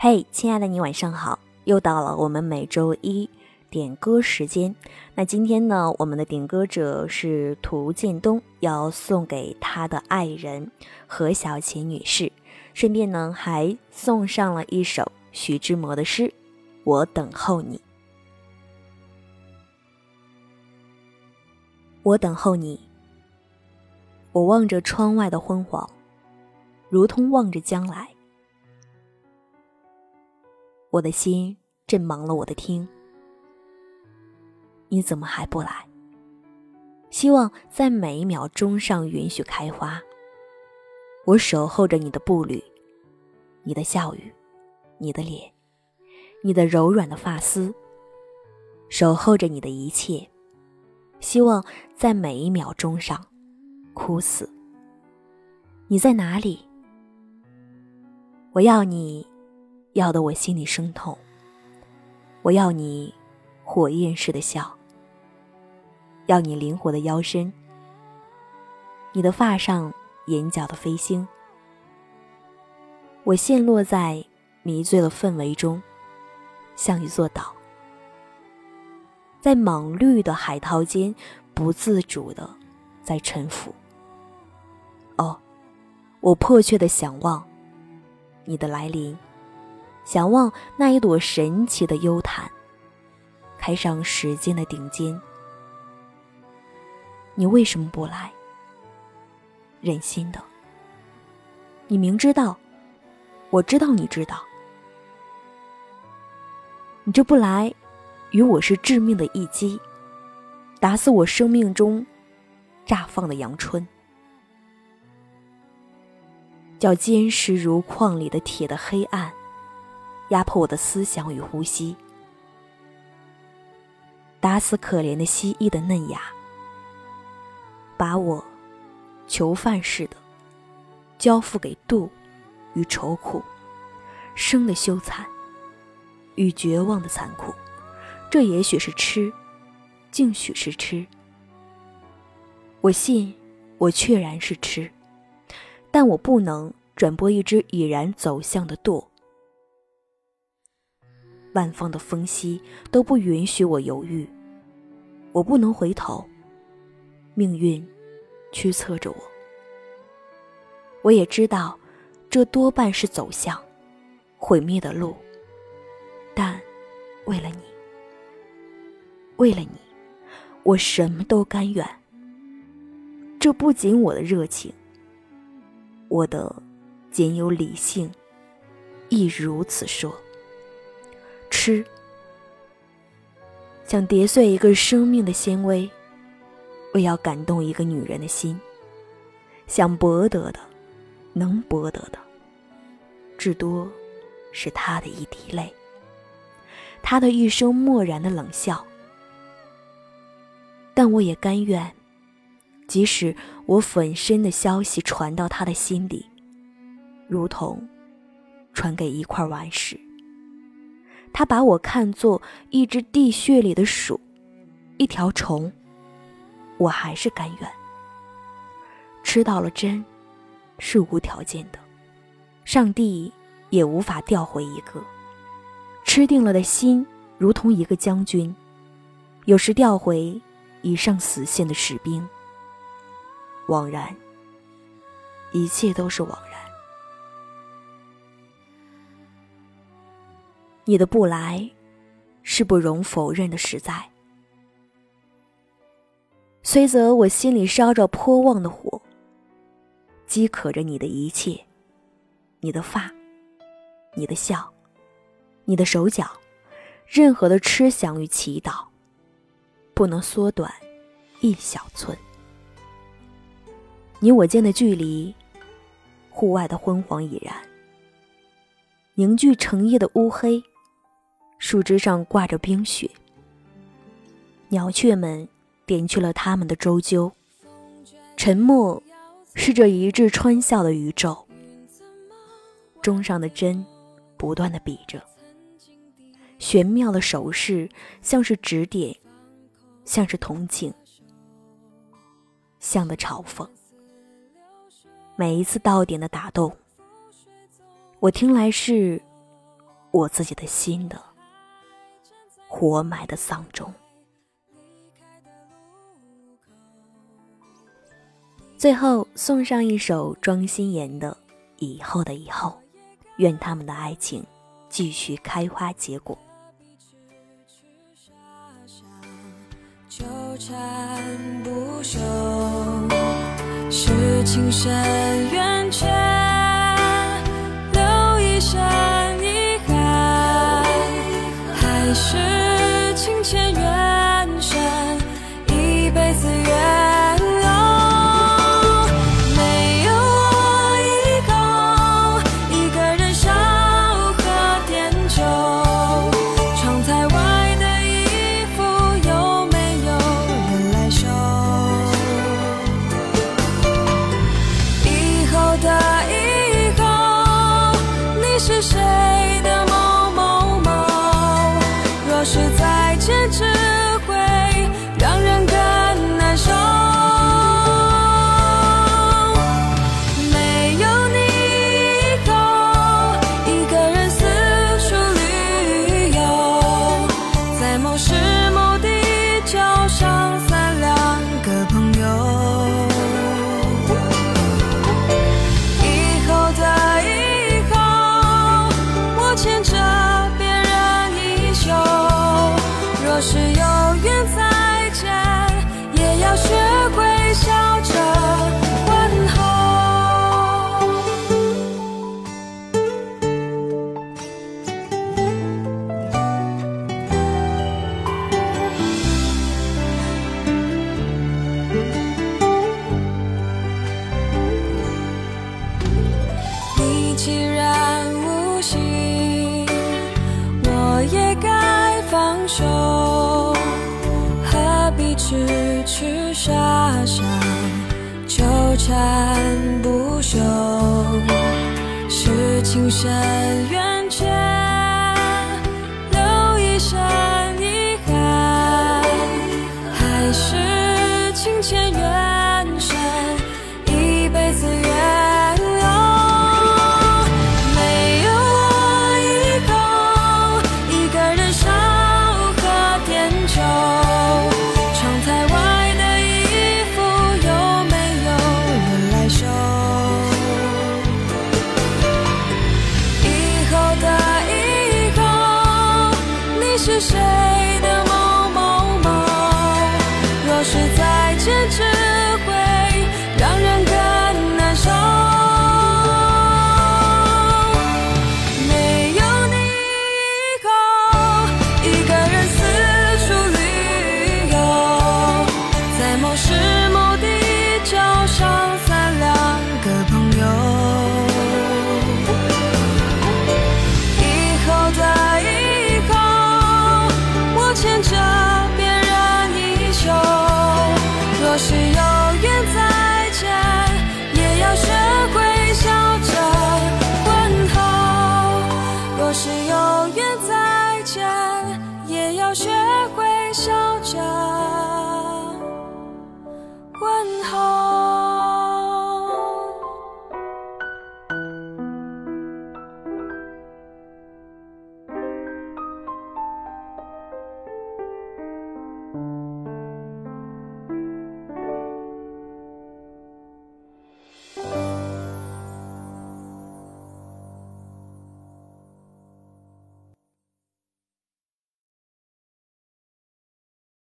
嘿，亲爱的你，晚上好！又到了我们每周一点歌时间。那今天呢，我们的点歌者是涂建东，要送给他的爱人何小琴女士，顺便呢还送上了一首徐志摩的诗《我等候你》。我等候你，我望着窗外的昏黄，如同望着将来。我的心正忙了我的听，你怎么还不来？希望在每一秒钟上允许开花。我守候着你的步履，你的笑语，你的脸，你的柔软的发丝，守候着你的一切。希望在每一秒钟上哭死。你在哪里？我要你。要得我心里生痛。我要你火焰似的笑，要你灵活的腰身，你的发上眼角的飞星。我陷落在迷醉的氛围中，像一座岛，在莽绿的海涛间不自主的在沉浮。哦，我迫切的想望你的来临。想望那一朵神奇的幽檀，开上时间的顶尖。你为什么不来？忍心的。你明知道，我知道你知道。你这不来，与我是致命的一击，打死我生命中绽放的阳春，叫坚实如矿里的铁的黑暗。压迫我的思想与呼吸，打死可怜的蜥蜴的嫩芽，把我囚犯似的交付给妒与愁苦，生的羞惭与绝望的残酷。这也许是痴，竟许是痴。我信，我确然是痴，但我不能转播一只已然走向的舵。万方的风息都不允许我犹豫，我不能回头。命运驱策着我，我也知道，这多半是走向毁灭的路。但为了你，为了你，我什么都甘愿。这不仅我的热情，我的仅有理性亦如此说。吃，想跌碎一个生命的纤维，为要感动一个女人的心。想博得的，能博得的，至多是她的一滴泪，她的一声漠然的冷笑。但我也甘愿，即使我粉身的消息传到她的心里，如同传给一块顽石。他把我看作一只地穴里的鼠，一条虫，我还是甘愿。吃到了真，是无条件的，上帝也无法调回一个吃定了的心，如同一个将军，有时调回已上死线的士兵。枉然，一切都是枉然。你的不来，是不容否认的实在。虽则我心里烧着颇旺的火，饥渴着你的一切，你的发，你的笑，你的手脚，任何的痴想与祈祷，不能缩短一小寸。你我间的距离，户外的昏黄已然凝聚成夜的乌黑。树枝上挂着冰雪，鸟雀们点去了他们的周啾。沉默是这一掷穿笑的宇宙。钟上的针不断的比着，玄妙的手势像是指点，像是同情，像的嘲讽。每一次到点的打动，我听来是我自己的心的活埋的丧钟。最后送上一首庄心妍的《以后的以后》，愿他们的爱情继续开花结果。纠缠不休，是情深痴痴傻傻纠缠不休是情深缘浅 show.